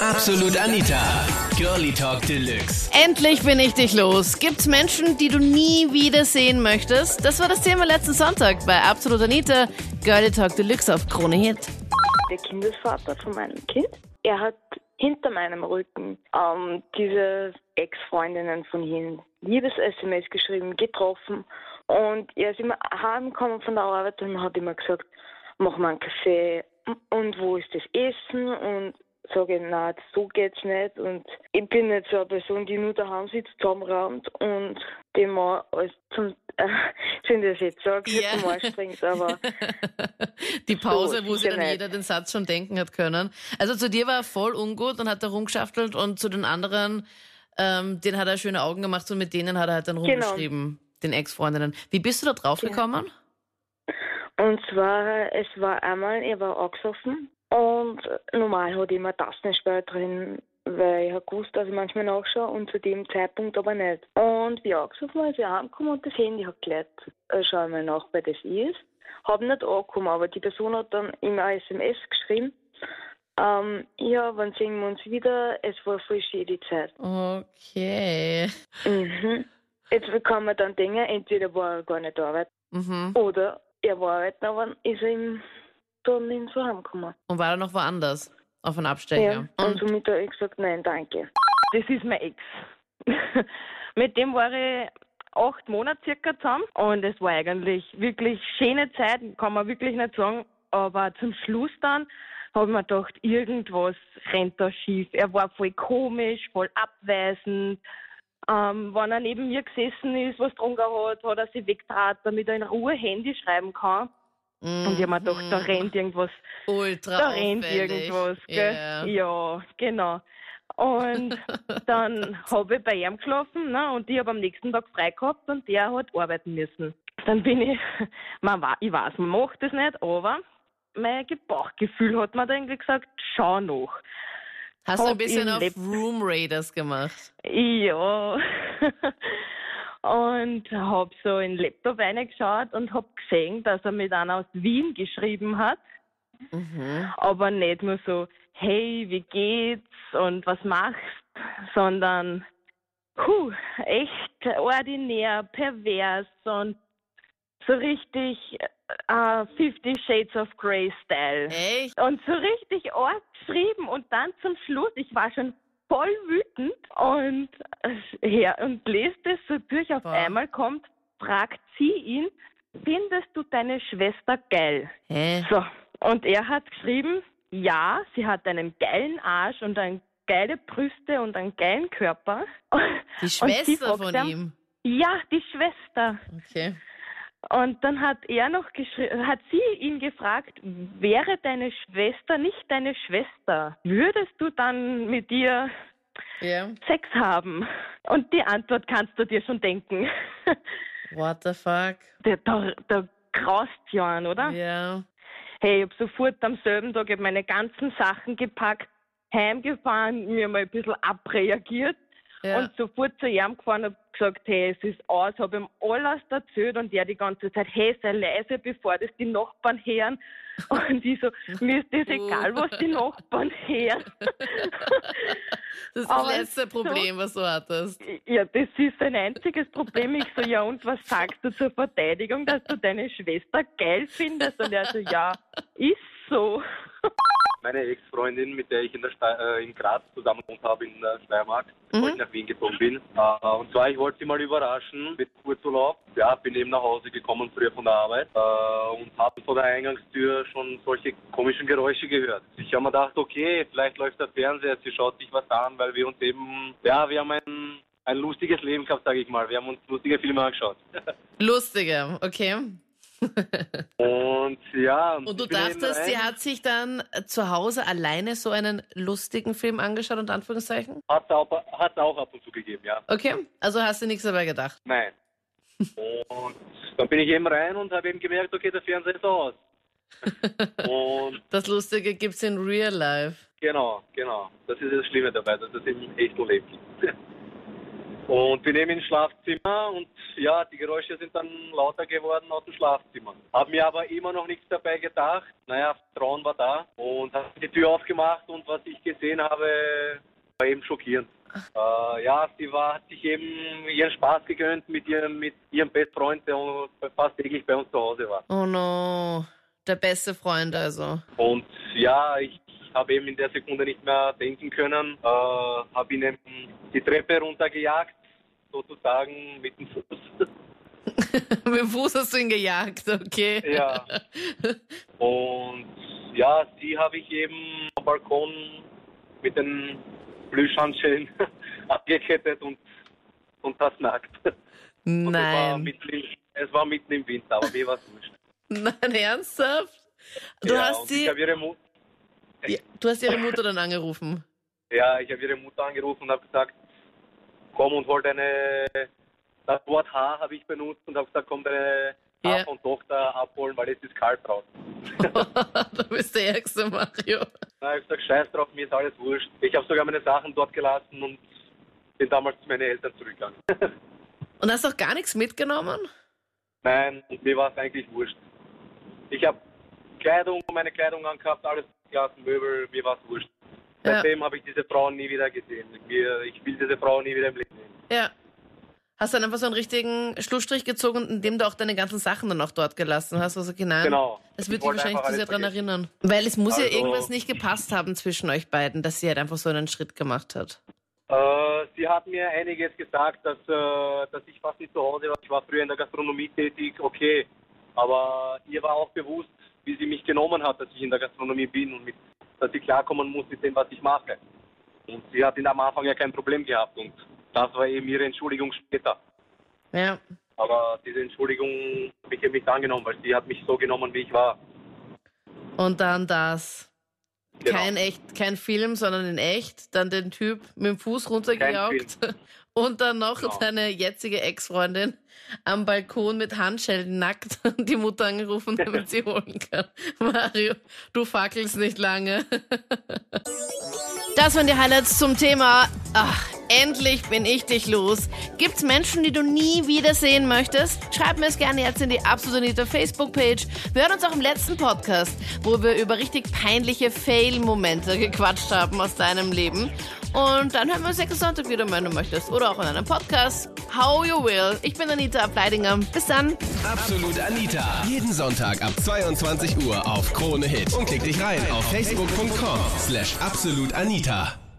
Absolut Anita. Girlie Talk Deluxe. Endlich bin ich dich los. Gibt's Menschen, die du nie wieder sehen möchtest? Das war das Thema letzten Sonntag bei Absolut Anita. Girlie Talk Deluxe auf Krone Hit. der Kindesvater von meinem Kind. Er hat hinter meinem Rücken ähm, diese Ex-Freundinnen von ihm Liebes-SMS geschrieben, getroffen. Und er ist immer heimgekommen von der Arbeit und hat immer gesagt, mach mal einen Kaffee und wo ist das Essen? Und sage, na, so geht's nicht. Und ich bin nicht so eine Person, die nur daheim sitzt, zusammenraumt und dem mal alles zum, äh, ich das jetzt sage, yeah. Arsch bringt, aber Die Pause, So, wo sich dann sicher jeder den Satz schon denken hat können. Also zu dir war er voll ungut und hat da rumgeschaftelt und zu den anderen, ähm, den hat er schöne Augen gemacht und mit denen hat er halt dann Genau. rumgeschrieben, den Ex-Freundinnen. Wie bist du da drauf gekommen? Und zwar, es war einmal, er war angesoffen und normal hatte ich immer Tastensperre drin, weil ich habe gewusst, dass ich manchmal nachschaue und zu dem Zeitpunkt aber nicht. Und wie angesoffen war, ist er heimgekommen und das Handy hat gelegt. Äh, Schau mal nach, wer das ist. Hab nicht angekommen, aber die Person hat dann immer eine SMS geschrieben. Ähm, ja, wann sehen wir uns wieder? Es war voll schön die Zeit. Okay. Mhm. Jetzt kann man dann denken, entweder war er gar nicht arbeiten Mhm. oder er war arbeiten, aber ist er ihm dann ins Heimgekommen. Und war er noch woanders? Auf einen Ja. Abstecher? Und Und, somit habe ich gesagt, nein, danke. Das ist mein Ex. Mit dem war ich acht Monate circa zusammen und es war eigentlich wirklich schöne Zeit, kann man wirklich nicht sagen. Aber zum Schluss dann habe ich mir gedacht, irgendwas rennt da schief. Er war voll komisch, voll abweisend. Ähm, wenn er neben mir gesessen ist, was getrunken hat, hat er sich weggetrat, damit er in Ruhe Handy schreiben kann. Und ich habe mir gedacht, da rennt irgendwas Ultra da rennt irgendwas, gell? Ja. Ja, genau. Und dann habe ich bei ihm geschlafen ne, und ich habe am nächsten Tag frei gehabt und der hat arbeiten müssen. Dann bin ich, man, ich weiß, man macht das nicht, aber mein Bauchgefühl hat mir dann irgendwie gesagt, schau noch. Hast du ein Hab bisschen auf Room Raiders gemacht? Ja. und habe so in den Laptop reingeschaut und habe gesehen, dass er mit einer aus Wien geschrieben hat. Mhm. aber nicht nur so, hey, wie geht's und was machst, sondern, puh, echt ordinär, pervers und so richtig äh, Fifty Shades of Grey Style. Echt? Und so richtig arg geschrieben und dann zum Schluss, ich war schon voll wütend und, äh, her, und lest es so durch, auf Boah. einmal kommt, fragt sie ihn, findest du deine Schwester geil? Hä? So, und er hat geschrieben, ja, sie hat einen geilen Arsch und eine geile Brüste und einen geilen Körper. Die Schwester von ihm. Ja, die Schwester. Okay. Und dann hat er noch geschrieben, hat sie ihn gefragt, wäre deine Schwester nicht deine Schwester? Würdest du dann mit ihr Ja. Sex haben? Und die Antwort kannst du dir schon denken. What the fuck? Da, da, da graust ja an, oder? Ja. Hey, ich habe sofort am selben Tag hab meine ganzen Sachen gepackt, heimgefahren, mir mal ein bisschen abreagiert Ja. und sofort zu ihm gefahren und gesagt, hey, es ist aus, habe ihm alles erzählt und er die ganze Zeit, hey, sei leise, bevor das die Nachbarn hören. Und ich so, mir ist das egal, was die Nachbarn hören. Das ist das letzte so- Problem, was du hattest. Ja, das ist sein einziges Problem. Ich so, ja, und was sagst du zur Verteidigung, dass du deine Schwester geil findest? Und er so, ja, ist so. meine Ex-Freundin, mit der ich in, der Ste äh, in Graz zusammen gewohnt habe, in der Steiermark, bevor ich nach Wien gezogen bin. Äh, und zwar, ich wollte sie mal überraschen mit Kurzurlaub. Ja, bin eben nach Hause gekommen, früher von der Arbeit, äh, und habe vor der Eingangstür schon solche komischen Geräusche gehört. Ich habe mir gedacht, okay, vielleicht läuft der Fernseher, sie schaut sich was an, weil wir uns eben, ja, wir haben ein, ein lustiges Leben gehabt, sage ich mal. Wir haben uns lustige Filme angeschaut. Lustige, okay. Und ja. Und du dachtest, sie hat sich dann zu Hause alleine so einen lustigen Film angeschaut, unter Anführungszeichen? Hat auch, hat auch ab und zu gegeben, ja. Okay, also hast du nichts dabei gedacht. Nein. Und dann bin ich eben rein und habe eben gemerkt, okay, der Fernseher ist aus. und Das Lustige gibt's in Real Life. genau, genau. Das ist das Schlimme dabei, dass es im echten Leben gibt. Und wir nehmen ins Schlafzimmer und ja, die Geräusche sind dann lauter geworden aus dem Schlafzimmer. Hab mir aber immer noch nichts dabei gedacht. Naja, Vertrauen war da und habe die Tür aufgemacht und was ich gesehen habe, war eben schockierend. Äh, ja, sie war, hat sich eben ihren Spaß gegönnt mit ihrem, mit ihrem Bestfreund, der fast täglich bei uns zu Hause war. Oh no, der beste Freund also. Und ja, ich habe eben in der Sekunde nicht mehr denken können, äh, habe ihn eben die Treppe runtergejagt sozusagen mit dem Fuß. mit dem Fuß hast du ihn gejagt, okay. Ja. Und ja, sie habe ich eben am Balkon mit den Plüschhandschellen abgekettet und, und das nackt. Nein. Und es, war mitten, es war mitten im Winter, aber mir war es wurscht. Nein, ernsthaft? Du ja, hast sie. Ja, du hast ihre Mutter dann angerufen. Ja, ich habe ihre Mutter angerufen und habe gesagt, komm und hol deine, das Wort H habe ich benutzt und habe gesagt, komm deine H yeah. von Tochter abholen, weil es ist kalt draußen. du bist der Ärgste, Mario. Na, ich habe gesagt, scheiß drauf, mir ist alles wurscht. Ich habe sogar meine Sachen dort gelassen und bin damals zu meinen Eltern zurückgegangen. und hast auch gar nichts mitgenommen? Nein, mir war es eigentlich wurscht. Ich habe Kleidung, meine Kleidung angehabt, alles gelassen, Möbel, mir war es wurscht. Seitdem ja. habe ich diese Frau nie wieder gesehen. Ich will diese Frau nie wieder im Leben sehen. Ja. Hast dann einfach so einen richtigen Schlussstrich gezogen, indem du auch deine ganzen Sachen dann auch dort gelassen hast. Also genau. Genau. Das wird dich wahrscheinlich zu sehr daran erinnern. Weil es muss also, ja irgendwas nicht gepasst haben zwischen euch beiden, dass sie halt einfach so einen Schritt gemacht hat. Äh, sie hat mir einiges gesagt, dass, äh, dass ich fast nicht zu Hause war. Ich war früher in der Gastronomie tätig, okay. Aber ihr war auch bewusst, wie sie mich genommen hat, dass ich in der Gastronomie bin und mit dass ich klarkommen muss mit dem, was ich mache. Und sie hat am Anfang ja kein Problem gehabt und das war eben ihre Entschuldigung später. Ja. Aber diese Entschuldigung habe ich eben nicht angenommen, weil sie hat mich so genommen, wie ich war. Und dann das. Genau. Kein echt, kein Film, sondern in echt. Dann den Typ mit dem Fuß runtergejagt. Und dann noch genau. deine jetzige Ex-Freundin am Balkon mit Handschellen nackt die Mutter angerufen, damit sie holen kann. Mario, du fackelst nicht lange. Das waren die Highlights zum Thema. Ach, endlich bin ich dich los. Gibt's Menschen, die du nie wiedersehen möchtest? Schreib mir es gerne jetzt in die Absolute Facebook-Page. Wir hören uns auch im letzten Podcast, wo wir über richtig peinliche Fail-Momente gequatscht haben aus deinem Leben. Und dann hören wir uns nächsten Sonntag wieder, wenn du möchtest. Oder auch in einem Podcast. How you will. Ich bin Anita Ableidinger. Bis dann. Absolut Anita. Jeden Sonntag ab 22 Uhr auf Krone Hit. Und klick dich rein auf facebook.com slash absolutanita.